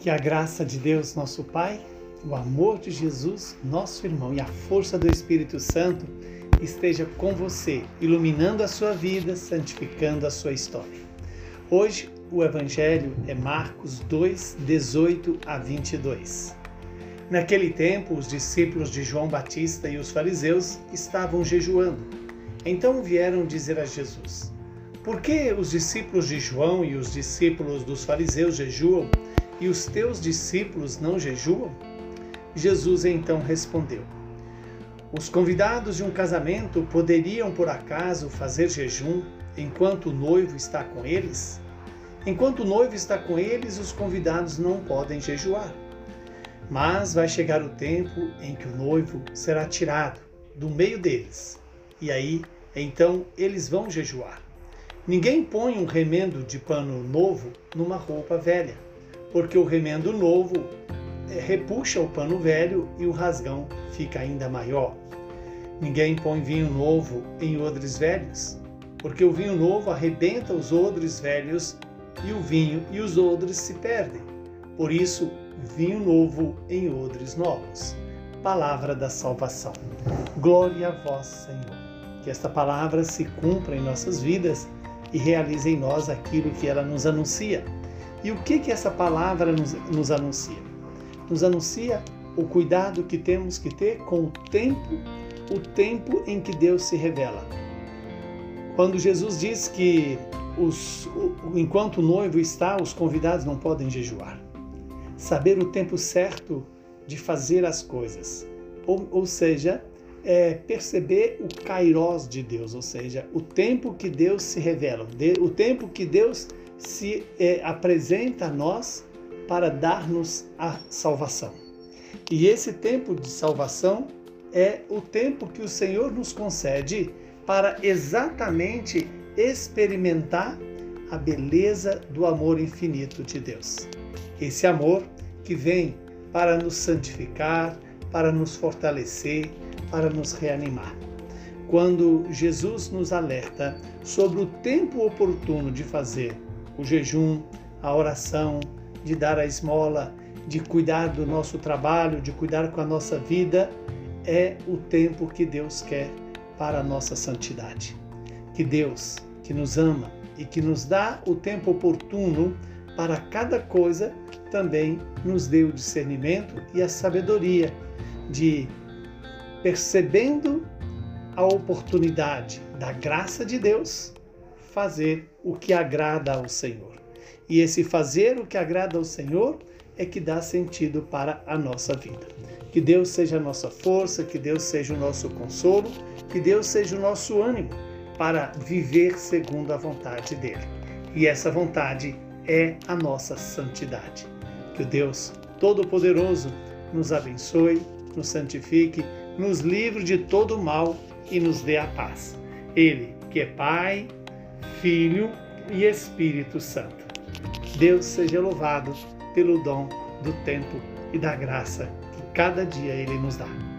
Que a graça de Deus, nosso Pai, o amor de Jesus, nosso irmão, e a força do Espírito Santo esteja com você, iluminando a sua vida, santificando a sua história. Hoje, o Evangelho é Marcos 2, 18 a 22. Naquele tempo, os discípulos de João Batista e os fariseus estavam jejuando. Então vieram dizer a Jesus: Por que os discípulos de João e os discípulos dos fariseus jejuam? E os teus discípulos não jejuam? Jesus então respondeu: Os convidados de um casamento poderiam por acaso fazer jejum enquanto o noivo está com eles? Enquanto o noivo está com eles, os convidados não podem jejuar. Mas vai chegar o tempo em que o noivo será tirado do meio deles, e aí então eles vão jejuar. Ninguém põe um remendo de pano novo numa roupa velha porque o remendo novo é, repuxa o pano velho e o rasgão fica ainda maior. Ninguém põe vinho novo em odres velhos, porque o vinho novo arrebenta os odres velhos e o vinho e os odres se perdem. Por isso, vinho novo em odres novos. Palavra da salvação. Glória a vós, Senhor. Que esta palavra se cumpra em nossas vidas e realize em nós aquilo que ela nos anuncia e o que, que essa palavra nos, nos anuncia? Nos anuncia o cuidado que temos que ter com o tempo, o tempo em que Deus se revela. Quando Jesus diz que os, enquanto o noivo está, os convidados não podem jejuar. Saber o tempo certo de fazer as coisas. Ou, ou seja, é perceber o kairós de Deus, ou seja, o tempo que Deus se revela, o tempo que Deus se é, apresenta a nós para dar-nos a salvação. E esse tempo de salvação é o tempo que o Senhor nos concede para exatamente experimentar a beleza do amor infinito de Deus. Esse amor que vem para nos santificar, para nos fortalecer, para nos reanimar. Quando Jesus nos alerta sobre o tempo oportuno de fazer o jejum, a oração, de dar a esmola, de cuidar do nosso trabalho, de cuidar com a nossa vida, é o tempo que Deus quer para a nossa santidade. Que Deus, que nos ama e que nos dá o tempo oportuno para cada coisa, também nos dê o discernimento e a sabedoria de, percebendo a oportunidade da graça de Deus, fazer o que agrada ao Senhor. E esse fazer o que agrada ao Senhor é que dá sentido para a nossa vida. Que Deus seja a nossa força, que Deus seja o nosso consolo, que Deus seja o nosso ânimo para viver segundo a vontade dele. E essa vontade é a nossa santidade. Que o Deus Todo-Poderoso nos abençoe, nos santifique, nos livre de todo mal e nos dê a paz. Ele, que é Pai, Filho e Espírito Santo. Deus seja louvado pelo dom do tempo e da graça que cada dia Ele nos dá.